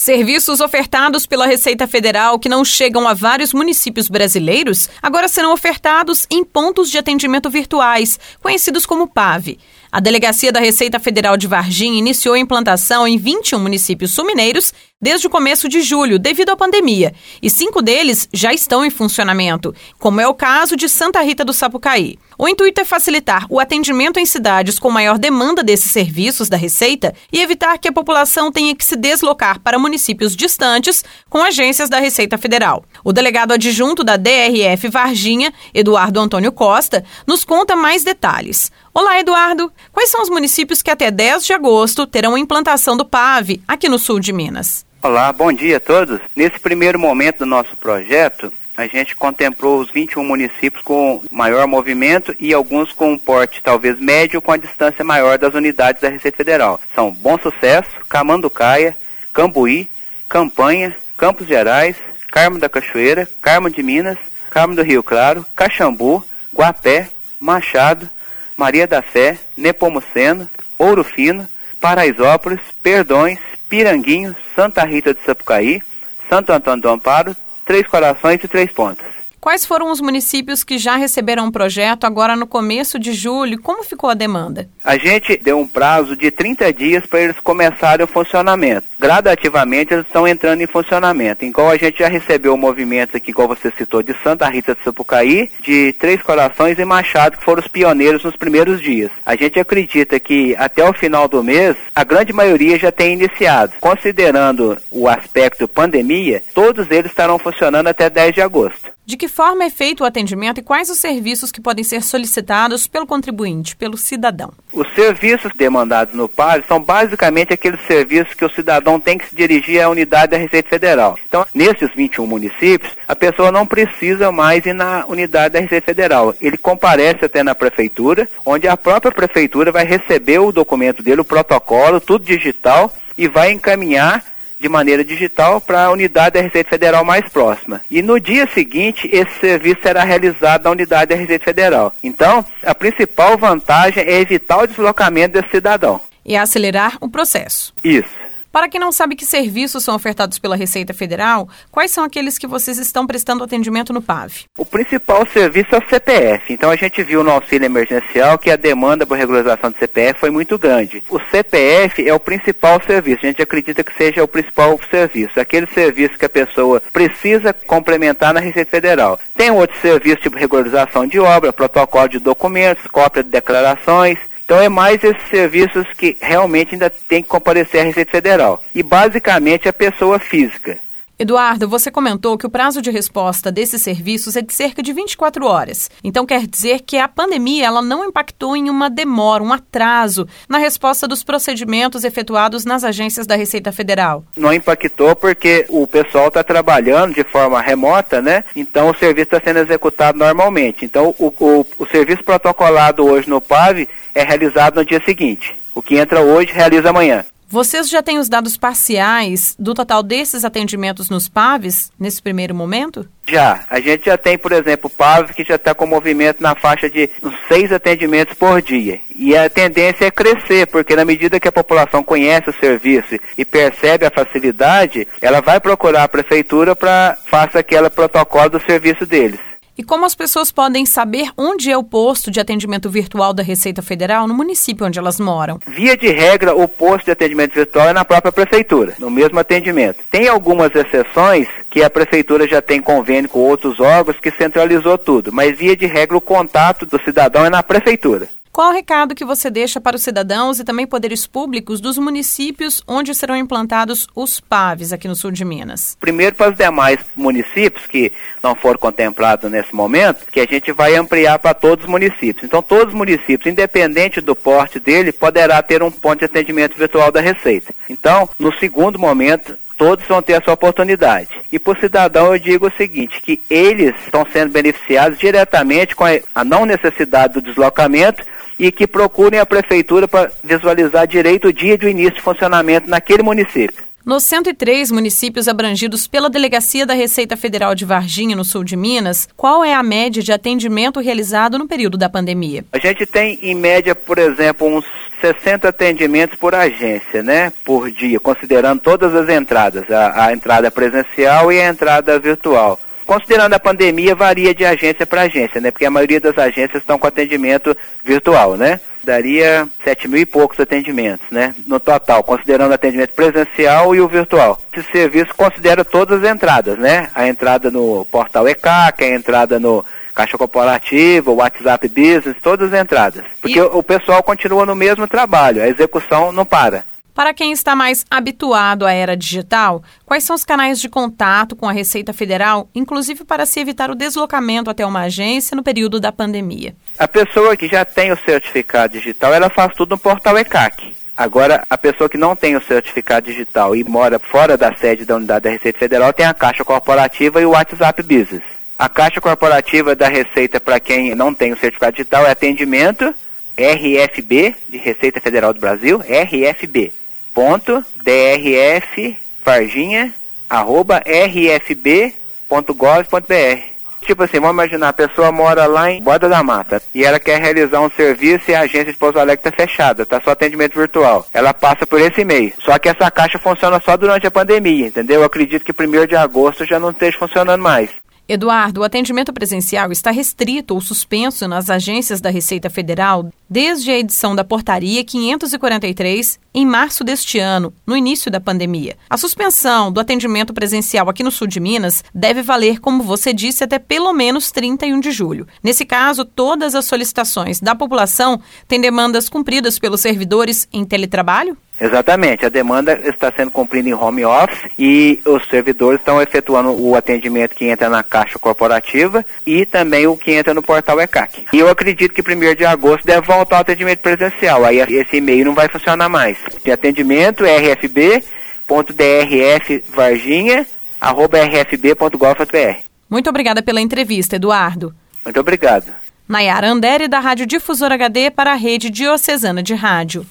Serviços ofertados pela Receita Federal que não chegam a vários municípios brasileiros agora serão ofertados em pontos de atendimento virtuais, conhecidos como PAV. A Delegacia da Receita Federal de Varginha iniciou a implantação em 21 municípios sumineiros desde o começo de julho, devido à pandemia, e cinco deles já estão em funcionamento, como é o caso de Santa Rita do Sapucaí. O intuito é facilitar o atendimento em cidades com maior demanda desses serviços da Receita e evitar que a população tenha que se deslocar para municípios distantes com agências da Receita Federal. O delegado adjunto da DRF Varginha, Eduardo Antônio Costa, nos conta mais detalhes. Olá, Eduardo. Quais são os municípios que até 10 de agosto terão implantação do PAV aqui no sul de Minas? Olá, bom dia a todos. Nesse primeiro momento do nosso projeto, a gente contemplou os 21 municípios com maior movimento e alguns com um porte talvez médio com a distância maior das unidades da Receita Federal. São Bom Sucesso, Camanducaia, Cambuí, Campanha, Campos Gerais, Carmo da Cachoeira, Carmo de Minas, Carmo do Rio Claro, Caxambu, Guapé, Machado, Maria da Fé, Nepomuceno, Ouro Fino, Paraisópolis, Perdões, Piranguinho, Santa Rita de Sapucaí, Santo Antônio do Amparo, Três Corações e Três Pontas. Quais foram os municípios que já receberam o projeto agora no começo de julho? Como ficou a demanda? A gente deu um prazo de 30 dias para eles começarem o funcionamento. Gradativamente eles estão entrando em funcionamento. Igual a gente já recebeu o movimento aqui, igual você citou, de Santa Rita de Sapucaí, de Três Corações e Machado, que foram os pioneiros nos primeiros dias. A gente acredita que até o final do mês, a grande maioria já tem iniciado. Considerando o aspecto pandemia, todos eles estarão funcionando até 10 de agosto. De que forma é feito o atendimento e quais os serviços que podem ser solicitados pelo contribuinte, pelo cidadão? Os serviços demandados no PAS são basicamente aqueles serviços que o cidadão tem que se dirigir à unidade da Receita Federal. Então, nesses 21 municípios, a pessoa não precisa mais ir na unidade da Receita Federal. Ele comparece até na prefeitura, onde a própria prefeitura vai receber o documento dele, o protocolo, tudo digital, e vai encaminhar de maneira digital para a unidade da Receita Federal mais próxima. E no dia seguinte, esse serviço será realizado na unidade da Receita Federal. Então, a principal vantagem é evitar o deslocamento desse cidadão. E acelerar o processo. Isso. Para quem não sabe que serviços são ofertados pela Receita Federal, quais são aqueles que vocês estão prestando atendimento no PAV? O principal serviço é o CPF. Então a gente viu no auxílio emergencial que a demanda por regularização do CPF foi muito grande. O CPF é o principal serviço. A gente acredita que seja o principal serviço, aquele serviço que a pessoa precisa complementar na Receita Federal. Tem outros serviços tipo regularização de obra, protocolo de documentos, cópia de declarações, então é mais esses serviços que realmente ainda tem que comparecer à Receita Federal. E basicamente a pessoa física. Eduardo, você comentou que o prazo de resposta desses serviços é de cerca de 24 horas. Então quer dizer que a pandemia ela não impactou em uma demora, um atraso na resposta dos procedimentos efetuados nas agências da Receita Federal. Não impactou porque o pessoal está trabalhando de forma remota, né? Então o serviço está sendo executado normalmente. Então o, o, o serviço protocolado hoje no PAV é realizado no dia seguinte. O que entra hoje realiza amanhã. Vocês já têm os dados parciais do total desses atendimentos nos PAVs nesse primeiro momento? Já. A gente já tem, por exemplo, o PAV que já está com movimento na faixa de uns seis atendimentos por dia. E a tendência é crescer, porque na medida que a população conhece o serviço e percebe a facilidade, ela vai procurar a prefeitura para faça aquele protocolo do serviço deles. E como as pessoas podem saber onde é o posto de atendimento virtual da Receita Federal no município onde elas moram? Via de regra, o posto de atendimento virtual é na própria prefeitura, no mesmo atendimento. Tem algumas exceções que a prefeitura já tem convênio com outros órgãos que centralizou tudo, mas via de regra o contato do cidadão é na prefeitura. Qual o recado que você deixa para os cidadãos e também poderes públicos dos municípios onde serão implantados os PAVs aqui no sul de Minas? Primeiro para os demais municípios que não foram contemplados nesse momento, que a gente vai ampliar para todos os municípios. Então todos os municípios, independente do porte dele, poderá ter um ponto de atendimento virtual da Receita. Então, no segundo momento, todos vão ter essa oportunidade. E para o cidadão eu digo o seguinte, que eles estão sendo beneficiados diretamente com a não necessidade do deslocamento e que procurem a prefeitura para visualizar direito o dia de início de funcionamento naquele município. Nos 103 municípios abrangidos pela Delegacia da Receita Federal de Varginha, no sul de Minas, qual é a média de atendimento realizado no período da pandemia? A gente tem, em média, por exemplo, uns 60 atendimentos por agência, né? Por dia, considerando todas as entradas, a, a entrada presencial e a entrada virtual. Considerando a pandemia, varia de agência para agência, né? Porque a maioria das agências estão com atendimento virtual, né? daria sete mil e poucos atendimentos, né? No total, considerando o atendimento presencial e o virtual. Esse serviço considera todas as entradas, né? A entrada no portal ECAC, a entrada no Caixa Corporativa, o WhatsApp Business, todas as entradas. Porque e... o pessoal continua no mesmo trabalho, a execução não para. Para quem está mais habituado à era digital, quais são os canais de contato com a Receita Federal, inclusive para se evitar o deslocamento até uma agência no período da pandemia? A pessoa que já tem o certificado digital, ela faz tudo no portal ECAC. Agora, a pessoa que não tem o certificado digital e mora fora da sede da unidade da Receita Federal tem a Caixa Corporativa e o WhatsApp Business. A Caixa Corporativa da Receita, para quem não tem o certificado digital, é atendimento RFB, de Receita Federal do Brasil, RFB ponto rfb.gov.br Tipo assim, vamos imaginar, a pessoa mora lá em Borda da Mata e ela quer realizar um serviço e a agência de Pouso Alegre está fechada, está só atendimento virtual. Ela passa por esse e-mail. Só que essa caixa funciona só durante a pandemia, entendeu? Eu acredito que 1 de agosto já não esteja funcionando mais. Eduardo, o atendimento presencial está restrito ou suspenso nas agências da Receita Federal desde a edição da Portaria 543 em março deste ano, no início da pandemia. A suspensão do atendimento presencial aqui no sul de Minas deve valer, como você disse, até pelo menos 31 de julho. Nesse caso, todas as solicitações da população têm demandas cumpridas pelos servidores em teletrabalho? Exatamente, a demanda está sendo cumprida em home office e os servidores estão efetuando o atendimento que entra na caixa corporativa e também o que entra no portal ECAC. E eu acredito que 1 de agosto deve voltar ao atendimento presencial, aí esse e-mail não vai funcionar mais. Tem atendimento rfb.drfvarginha.rfb.gov.br. Muito obrigada pela entrevista, Eduardo. Muito obrigado. Nayara Andere, da Rádio Difusor HD para a Rede Diocesana de Rádio.